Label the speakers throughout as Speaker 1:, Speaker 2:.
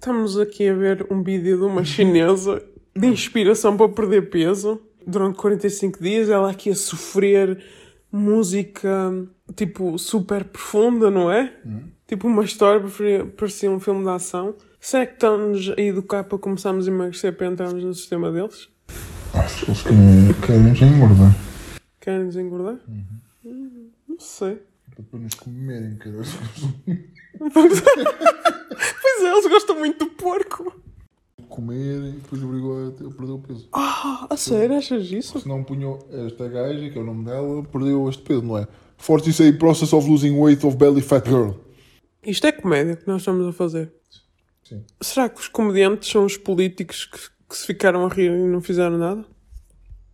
Speaker 1: Estamos aqui a ver um vídeo de uma chinesa de inspiração para perder peso. Durante 45 dias ela aqui a sofrer música tipo super profunda, não é? Tipo uma história, parecia- um filme de ação. Será que estão-nos a educar para começarmos a emagrecer para entrarmos no sistema deles?
Speaker 2: Acho que eles querem, querem já engordar.
Speaker 1: Querem nos engordar? Hum, Não sei.
Speaker 2: Para nos comerem, caralho.
Speaker 1: Pois é, eles gostam muito do porco.
Speaker 2: Comerem depois obrigou a, a perder o peso.
Speaker 1: Ah, a sério, achas isso?
Speaker 2: Se não punhou esta gaja, que é o nome dela, perdeu este peso, não é? 46 process of losing weight of belly fat girl.
Speaker 1: Isto é comédia que nós estamos a fazer.
Speaker 2: Sim.
Speaker 1: Será que os comediantes são os políticos que, que se ficaram a rir e não fizeram nada?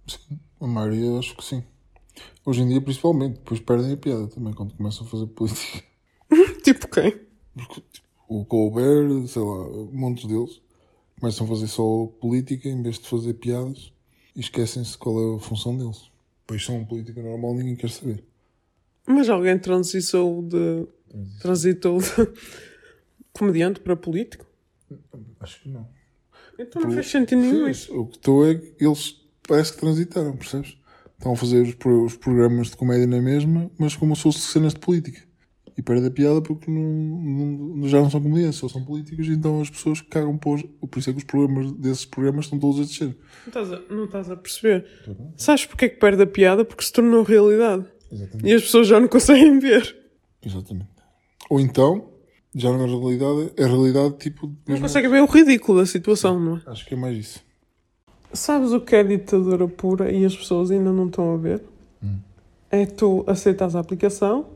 Speaker 2: Sim, a maioria acho que sim. Hoje em dia, principalmente, depois perdem a piada também quando começam a fazer política.
Speaker 1: Tipo quem?
Speaker 2: Porque tipo, o Colbert, sei lá, montes deles, começam a fazer só política em vez de fazer piadas e esquecem-se qual é a função deles. Pois são política normal, ninguém quer saber.
Speaker 1: Mas alguém transitou de. transitou de comediante para político?
Speaker 2: Acho que não.
Speaker 1: Então não faz sentido nenhum isso.
Speaker 2: o que estou é que eles parece que transitaram, percebes? Estão a fazer os, pro- os programas de comédia na mesma, mas como se fossem cenas de política. E perde a piada porque não, não- já não são comediantes, só são políticos, então as pessoas cagam por. Por isso é que os programas desses programas estão todos a descer.
Speaker 1: Não estás a, não estás a perceber. Sabes porque é que perde a piada? Porque se tornou realidade.
Speaker 2: Exatamente.
Speaker 1: E as pessoas já não conseguem ver.
Speaker 2: Exatamente. Ou então, já não é realidade, é realidade tipo.
Speaker 1: Não conseguem ver o ridículo da situação, não é?
Speaker 2: Acho que é mais isso.
Speaker 1: Sabes o que é ditadura pura e as pessoas ainda não estão a ver? É tu aceitas a aplicação,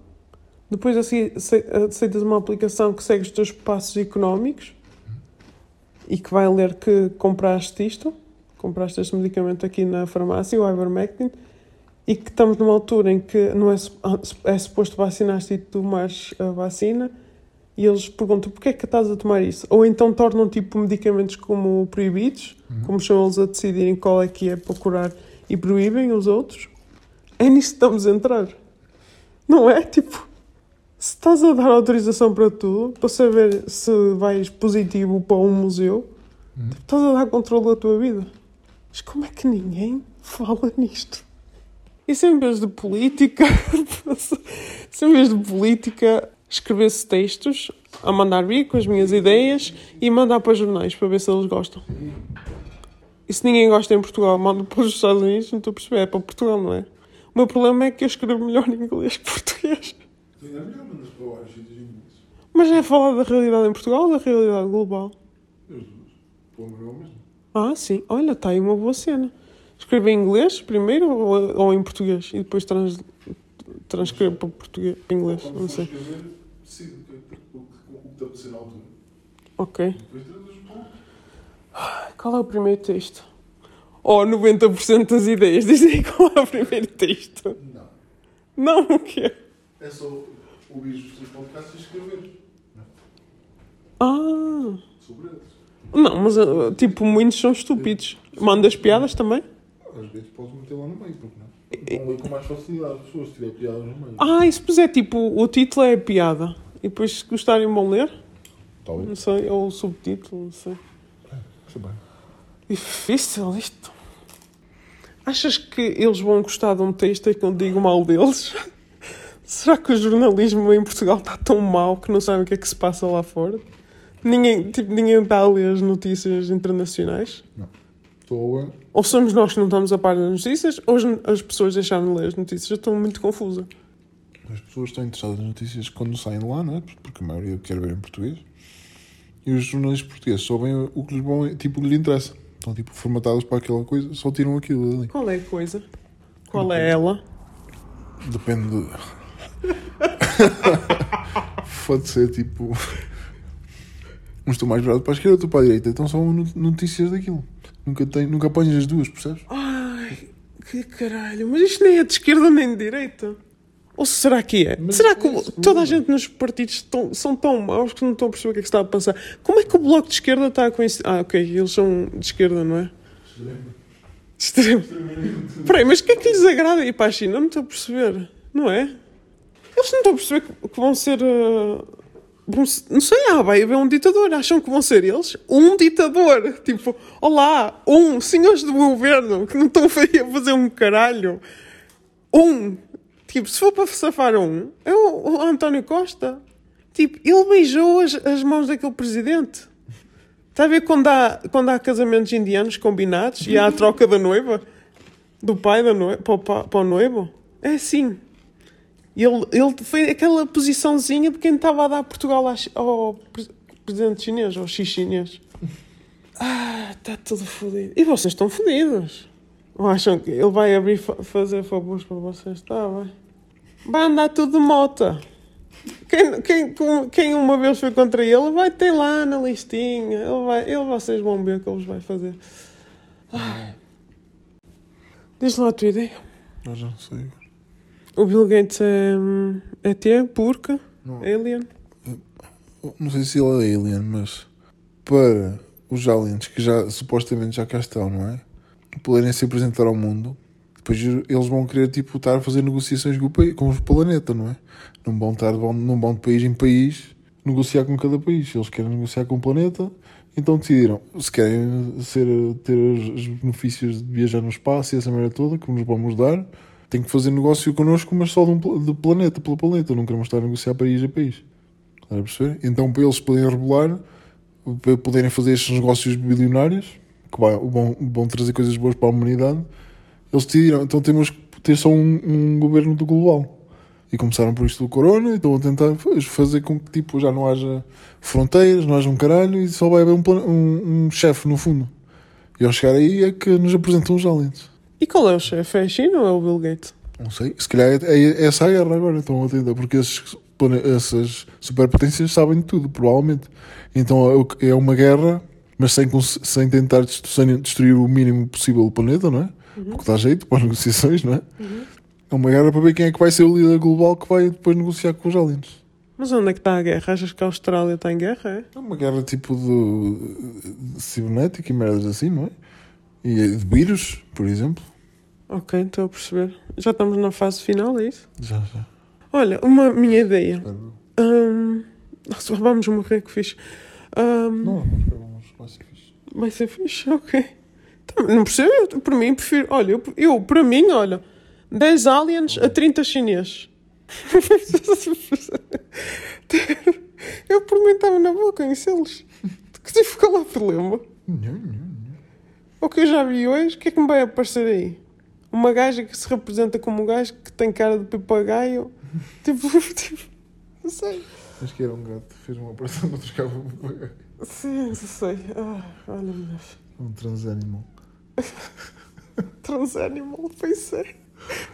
Speaker 1: depois ace- ace- aceitas uma aplicação que segue os teus passos económicos e que vai ler que compraste isto, compraste este medicamento aqui na farmácia, o Ivermectin, e que estamos numa altura em que não é, su- é suposto vacinar-te e tu tomares a vacina e eles perguntam porquê é que estás a tomar isso? Ou então tornam tipo medicamentos como proibidos, como são eles a decidirem qual é que é para curar e proíbem os outros. É nisso que estamos a entrar. Não é? Tipo, se estás a dar autorização para tudo, para saber se vais positivo para um museu, tipo, estás a dar controle da tua vida. Mas como é que ninguém fala nisto? Se em vez de política, se em vez de política, escrevesse textos a mandar vir com as minhas ideias e mandar para jornais para ver se eles gostam. E se ninguém gosta em Portugal, manda para os Estados Unidos, não estou a perceber, é para Portugal, não é? O meu problema é que eu escrevo melhor em inglês que português. Mas é falar da realidade em Portugal ou da realidade global? Ah, sim. Olha, está aí uma boa cena. Escrever em inglês primeiro ou, ou em português? E depois trans, transcrever para português, para inglês, não sei. Ok. Qual é o primeiro texto? Oh, 90% das ideias. Diz aí qual é o primeiro texto.
Speaker 2: Não.
Speaker 1: Não, o quê?
Speaker 2: É só ouvir os teus podcasts e escrever
Speaker 1: Ah.
Speaker 2: sobre eles.
Speaker 1: Não, mas uh, tipo, muitos são estúpidos. Mandas piadas também?
Speaker 2: Às vezes podes meter lá no meio, porque não? Então lê com mais facilidade as pessoas, se tiver piadas no meio.
Speaker 1: Ah, e se puser tipo, o título é piada. E depois se gostarem vão ler? Não
Speaker 2: Talvez.
Speaker 1: sei, ou o subtítulo, não sei.
Speaker 2: Isso é bem.
Speaker 1: Difícil isto. Achas que eles vão gostar de um texto que eu digo mal deles? Será que o jornalismo em Portugal está tão mau que não sabem o que é que se passa lá fora? Ninguém, tipo, ninguém está a ler as notícias internacionais?
Speaker 2: Estou
Speaker 1: Ou somos nós que não estamos a par das notícias, ou as, as pessoas deixaram de ler as notícias? Estou muito confusa.
Speaker 2: As pessoas estão interessadas nas notícias quando saem lá, não é? Porque a maioria quer ver em português. E os jornalistas portugueses só veem o que lhes, vão, tipo, lhes interessa. Estão tipo formatados para aquela coisa, só tiram aquilo dali.
Speaker 1: Qual é a coisa? Qual é ela?
Speaker 2: Depende de. Pode ser tipo. Uns estão mais virados para a esquerda, outro para a direita. Então são no- notícias daquilo. Nunca, nunca apanhas as duas, percebes?
Speaker 1: Ai, que caralho. Mas isto nem é de esquerda nem de direita. Ou será que é?
Speaker 2: Mas
Speaker 1: será que
Speaker 2: é
Speaker 1: toda a gente nos partidos estão- são tão maus que não estão a perceber o que é que se está a passar? Como é que o Bloco de Esquerda está a coincidir? Ah, ok, eles são de esquerda, não é? Extremo. Peraí, mas o que é que lhes agrada ir para a China? Não estou a perceber, não é? Eles não estão a perceber que vão ser ah, vão não sei, ah, vai haver um ditador. Acham que vão ser eles? Um ditador. Tipo, olá, um, senhores do governo que não estão a fazer um caralho. Um. Tipo, se for para safar um, é o, o António Costa. Tipo, ele beijou as, as mãos daquele presidente. Está a ver quando há, quando há casamentos indianos combinados e há a troca da noiva? Do pai da noiva para para o noivo? É assim. Ele, ele foi aquela posiçãozinha de quem estava a dar Portugal ao, pre- presidente chinês, ao Xi chinês. Ah, está tudo fodido. E vocês estão fodidos. Ou acham que ele vai abrir fa- fazer favores para vocês? Está bem. Vai andar tudo de mota. Quem, quem, quem uma vez foi contra ele vai ter lá na listinha. Ele vai, ele, vocês vão ver o que ele vai fazer. Ai. Diz lá a tua ideia.
Speaker 2: Eu já não sei.
Speaker 1: O Bill Gates é, é T, porca,
Speaker 2: Não.
Speaker 1: alien.
Speaker 2: Não sei se ele é alien, mas para os aliens que já supostamente já cá estão, não é? Poderem se apresentar ao mundo, depois eles vão querer tipo, estar a fazer negociações com o, país, com o planeta, não é? Não vão, estar, vão, não vão de país em país negociar com cada país. Eles querem negociar com o planeta, então decidiram se querem ser, ter os benefícios de viajar no espaço e essa merda toda que nos vamos dar. Tem que fazer negócio connosco, mas só de um de planeta pelo planeta. Não queremos estar a negociar país a país. Estás a perceber? Então, para eles poderem rebolar, para poderem fazer estes negócios bilionários, que vão, vão trazer coisas boas para a humanidade, eles decidiram, então temos que ter só um, um governo do global. E começaram por isto do corona, e estão a tentar fa- fazer com que tipo, já não haja fronteiras, não haja um caralho, e só vai haver um, um, um chefe no fundo. E ao chegar aí é que nos apresentam os aliens.
Speaker 1: E qual é o chefe? É a China ou é o Bill Gates?
Speaker 2: Não sei, se calhar é, é essa a guerra agora, estão a tentar, porque esses, essas superpotências sabem de tudo, provavelmente. Então é- é uma guerra, mas sem, sem tentar destruir o mínimo possível o planeta, não é? Porque dá jeito para as negociações, não é? É uma guerra para ver quem é que vai ser o líder global que vai depois negociar com os aliens.
Speaker 1: Mas onde é que está a guerra? Achas que a Austrália está em guerra? É?
Speaker 2: É uma guerra tipo de, de cibernética e merdas assim, não é? E de vírus, por exemplo.
Speaker 1: Ok, estou a perceber. Já estamos na fase final, é isso?
Speaker 2: Já, já.
Speaker 1: Olha, uma minha ideia. Nossa, vamos morrer, que fixe. Hum,
Speaker 2: Não, uns vai ser fixe.
Speaker 1: Vai ser fixe, ok. Tá, Não percebo, eu, por mim prefiro. Olha, eu, eu, para mim, olha, 10 aliens a 30 chineses. eu por mim estava na boa conhecê-los. Que tive qual é o problema?
Speaker 2: Nhã, nhã, nhã.
Speaker 1: O que eu já vi hoje, o que é que me vai aparecer aí? Uma gaja que se representa como um gajo que tem cara de papagaio. tipo, tipo, não sei.
Speaker 2: Acho que era um gato, fez uma operação outro cabo um papagaio.
Speaker 1: Sim, não sei. Ah, olha, meu Deus.
Speaker 2: Um transanimal.
Speaker 1: Transanimal, pensei.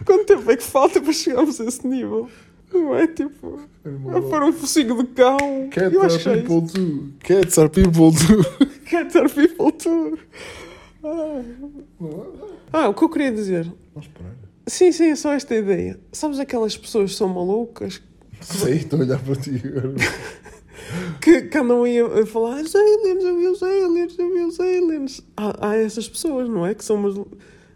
Speaker 1: Quanto tempo é que falta para chegarmos a esse nível? Não é tipo. A pôr um focinho de cão.
Speaker 2: Cats
Speaker 1: eu
Speaker 2: are
Speaker 1: é
Speaker 2: people too. Cats are people too.
Speaker 1: Cats are people too. Ah. O que eu queria dizer.
Speaker 2: Vamos parar.
Speaker 1: Sim, sim, é só esta ideia. Sabes aquelas pessoas que são malucas
Speaker 2: Sei, estou a olhar para ti agora.
Speaker 1: que, que andam aí a, a falar os aliens, eu vi os aliens, eu vi os aliens. Há, há essas pessoas, não é? Que são umas.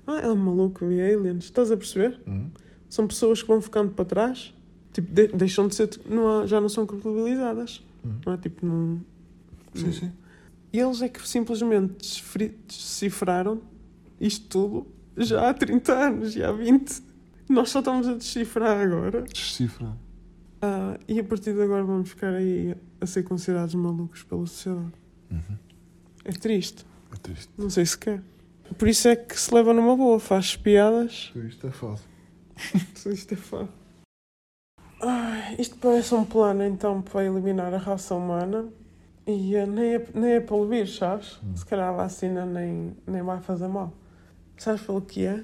Speaker 1: Ah, é maluco, vi aliens. Estás a perceber?
Speaker 2: Hum.
Speaker 1: São pessoas que vão ficando para trás. Tipo, de- deixam de ser. Não há- já não são credibilizadas.
Speaker 2: Hum.
Speaker 1: Não é? Tipo, não.
Speaker 2: Sim, sim.
Speaker 1: E eles é que simplesmente decifraram isto tudo já há 30 anos, já há 20. Nós só estamos a decifrar agora.
Speaker 2: Descifra.
Speaker 1: Ah, e a partir de agora vamos ficar aí a ser considerados malucos pela sociedade.
Speaker 2: Uhum.
Speaker 1: É triste.
Speaker 2: É triste.
Speaker 1: Não sei se quer. Por isso é que se leva numa boa, faz piadas.
Speaker 2: Isto é fácil.
Speaker 1: Isto é fácil. Ai, isto parece um plano então para eliminar a raça humana e nem, é, nem é pelo vírus, sabes? Se calhar a vacina nem, nem vai fazer mal. Sabes pelo que é?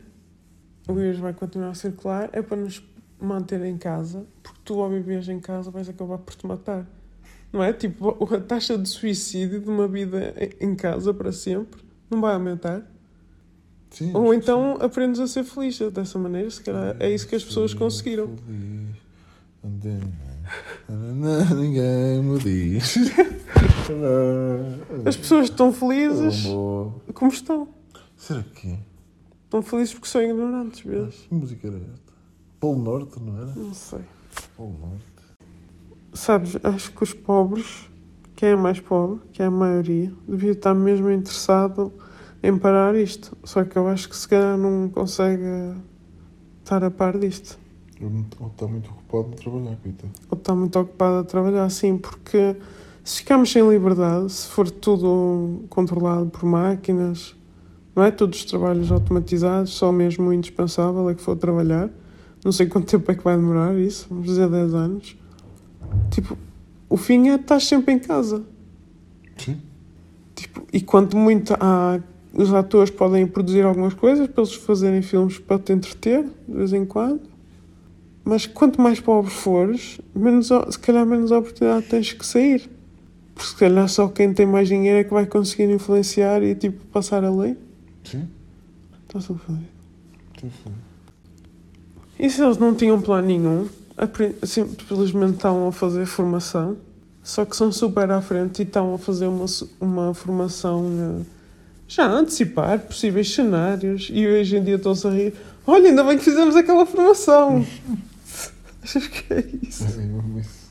Speaker 1: O vírus vai continuar a circular, é para nos manter em casa, porque tu ao viveres em casa vais acabar por te matar. Não é? Tipo, a taxa de suicídio de uma vida em- casa para sempre não vai aumentar.
Speaker 2: Sim,
Speaker 1: Ou então aprendes a ser feliz dessa maneira, se calhar é isso que as pessoas conseguiram.
Speaker 2: feliz. Nananã, Ninguém me diz.
Speaker 1: As pessoas estão felizes como estão.
Speaker 2: Será que?
Speaker 1: Estão felizes porque são ignorantes, vês?
Speaker 2: Que música era esta? Polo Norte, não era?
Speaker 1: Não sei.
Speaker 2: Polo Norte.
Speaker 1: sabes, acho que os pobres, quem é mais pobre, que é a maioria, devia estar mesmo interessado em parar isto. Só que eu acho que se calhar não consegue estar a par disto.
Speaker 2: Ou está muito ocupado a trabalhar, coitado.
Speaker 1: Ou está muito ocupado a trabalhar, sim, porque se ficarmos sem liberdade, se for tudo controlado por máquinas, não é? Todos os trabalhos automatizados, só mesmo o indispensável é que for trabalhar. Não sei quanto tempo é que vai demorar isso, vamos dizer 10 anos. Tipo, o fim é estar sempre em casa.
Speaker 2: Sim.
Speaker 1: Tipo, e quanto muito há, os atores podem produzir algumas coisas para eles fazerem filmes para te entreter, de vez em quando. Mas quanto mais pobre fores, menos, se calhar menos oportunidade tens que sair. Porque se calhar só quem tem mais dinheiro é que vai conseguir influenciar e tipo passar a lei.
Speaker 2: Sim.
Speaker 1: Está-se a fazer.
Speaker 2: Estou a falar.
Speaker 1: E se eles não tinham plano nenhum, simplesmente estavam a fazer formação, só que são super à frente e estão a fazer uma, uma formação eh, já a antecipar possíveis cenários e hoje em dia estão-se a rir. Olha, ainda bem que fizemos aquela formação. Achas que é isso?
Speaker 2: É mesmo isso.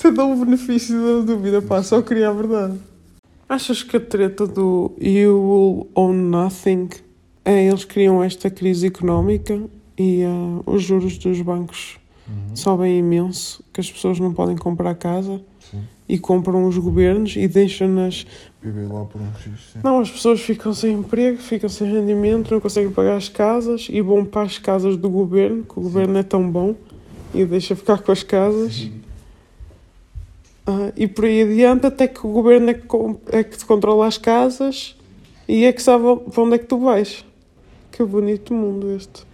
Speaker 1: Te dá o benefício da dúvida, pá, só queria a verdade. Achas que a treta do You Will Own Nothing é eles criam esta crise económica e ah, os juros dos bancos
Speaker 2: Uhum.
Speaker 1: sobem imenso, que as pessoas não podem comprar casa
Speaker 2: Sim.
Speaker 1: e compram os governos e deixam-nas.
Speaker 2: Viver lá por um X, sim.
Speaker 1: Não, as pessoas ficam sem emprego, ficam sem rendimento, não conseguem pagar as casas e vão para as casas do governo, que o governo é tão bom e deixa ficar com as casas. Ah, e por aí adiante, até que o governo é que, é que te controla as casas e é que sabe para onde é que tu vais. Que bonito mundo este.